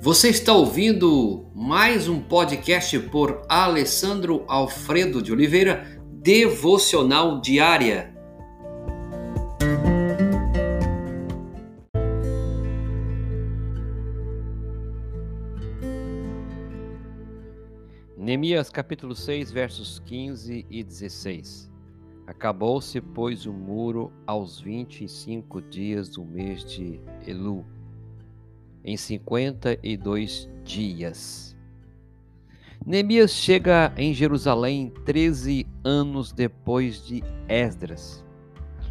Você está ouvindo mais um podcast por Alessandro Alfredo de Oliveira, Devocional Diária. Neemias capítulo 6, versos 15 e 16. Acabou-se, pois, o muro aos vinte e cinco dias do mês de Elu, em cinquenta e dois dias. Neemias chega em Jerusalém 13 anos depois de Esdras.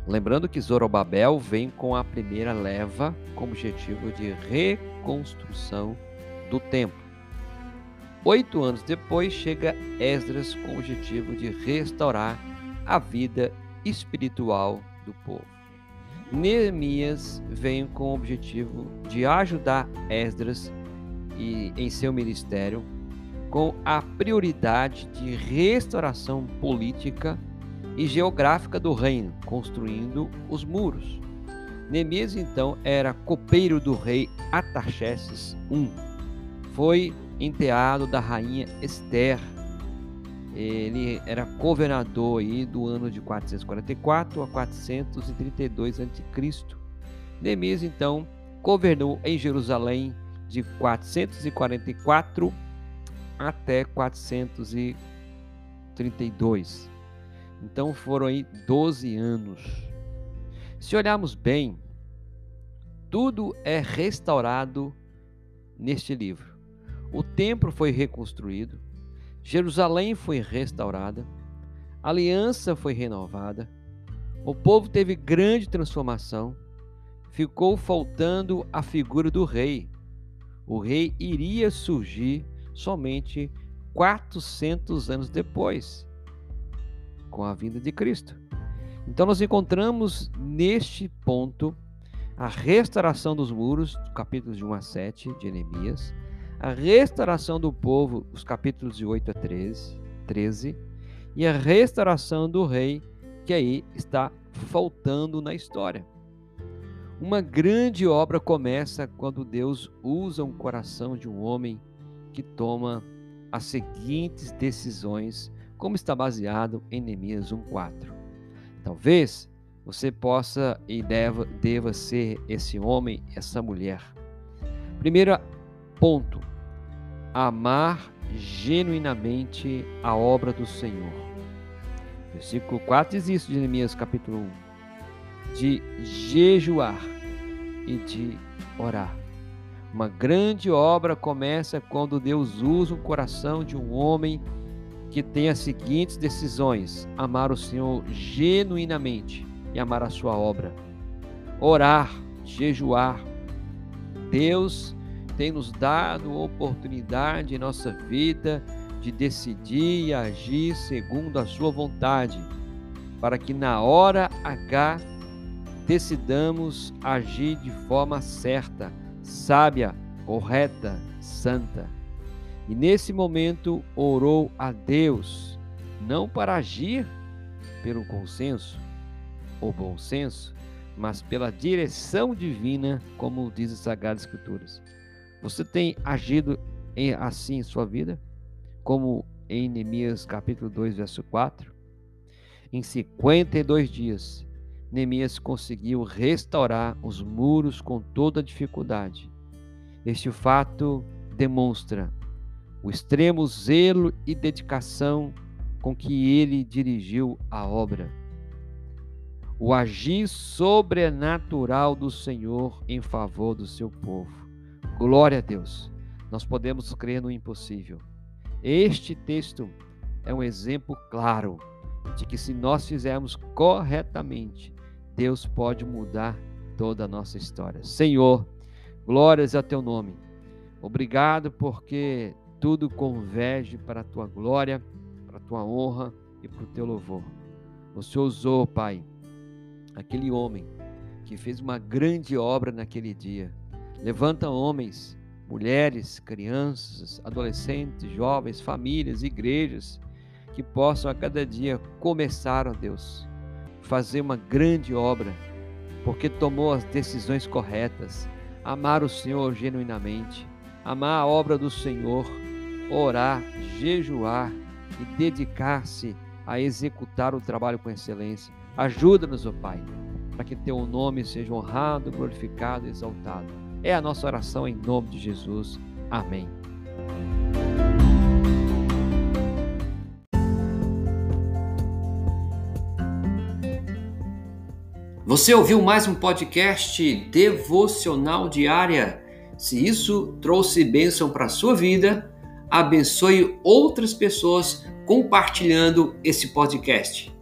Lembrando que Zorobabel vem com a primeira leva com o objetivo de reconstrução do templo. Oito anos depois chega Esdras com o objetivo de restaurar a vida espiritual do povo. Neemias vem com o objetivo de ajudar Esdras e, em seu ministério com a prioridade de restauração política e geográfica do reino, construindo os muros. Neemias então era copeiro do rei Atarxerxes I. Foi enteado da rainha Esther ele era governador aí do ano de 444 a 432 a.C. Neemias então governou em Jerusalém de 444 até 432. Então foram aí 12 anos. Se olharmos bem, tudo é restaurado neste livro. O templo foi reconstruído, Jerusalém foi restaurada, a aliança foi renovada, o povo teve grande transformação, ficou faltando a figura do rei. O rei iria surgir somente 400 anos depois, com a vinda de Cristo. Então, nós encontramos neste ponto a restauração dos muros, capítulos de 1 a 7 de Neemias a restauração do povo, os capítulos de 8 a 13, 13 e a restauração do rei, que aí está faltando na história. Uma grande obra começa quando Deus usa um coração de um homem que toma as seguintes decisões, como está baseado em Neemias 1:4. Talvez você possa e deva, deva ser esse homem, essa mulher. Primeiro ponto: amar genuinamente a obra do Senhor. Versículo 4 diz isso de Jeremias capítulo 1. De jejuar e de orar. Uma grande obra começa quando Deus usa o coração de um homem que tem as seguintes decisões: amar o Senhor genuinamente e amar a sua obra. Orar, jejuar. Deus tem nos dado oportunidade em nossa vida de decidir e agir segundo a Sua vontade, para que na hora H decidamos agir de forma certa, sábia, correta, santa. E nesse momento orou a Deus, não para agir pelo consenso ou bom senso, mas pela direção divina, como diz as Sagradas Escrituras. Você tem agido em, assim em sua vida? Como em Neemias capítulo 2, verso 4? Em 52 dias, Neemias conseguiu restaurar os muros com toda dificuldade. Este fato demonstra o extremo zelo e dedicação com que ele dirigiu a obra. O agir sobrenatural do Senhor em favor do seu povo. Glória a Deus. Nós podemos crer no impossível. Este texto é um exemplo claro de que se nós fizermos corretamente, Deus pode mudar toda a nossa história. Senhor, glórias a teu nome. Obrigado porque tudo converge para a tua glória, para a tua honra e para o teu louvor. O Senhor usou, Pai, aquele homem que fez uma grande obra naquele dia Levanta homens, mulheres, crianças, adolescentes, jovens, famílias, igrejas que possam a cada dia começar, ó Deus, fazer uma grande obra, porque tomou as decisões corretas, amar o Senhor genuinamente, amar a obra do Senhor, orar, jejuar e dedicar-se a executar o trabalho com excelência. Ajuda-nos, ó Pai, para que teu nome seja honrado, glorificado e exaltado. É a nossa oração em nome de Jesus. Amém. Você ouviu mais um podcast devocional diária? Se isso trouxe bênção para a sua vida, abençoe outras pessoas compartilhando esse podcast.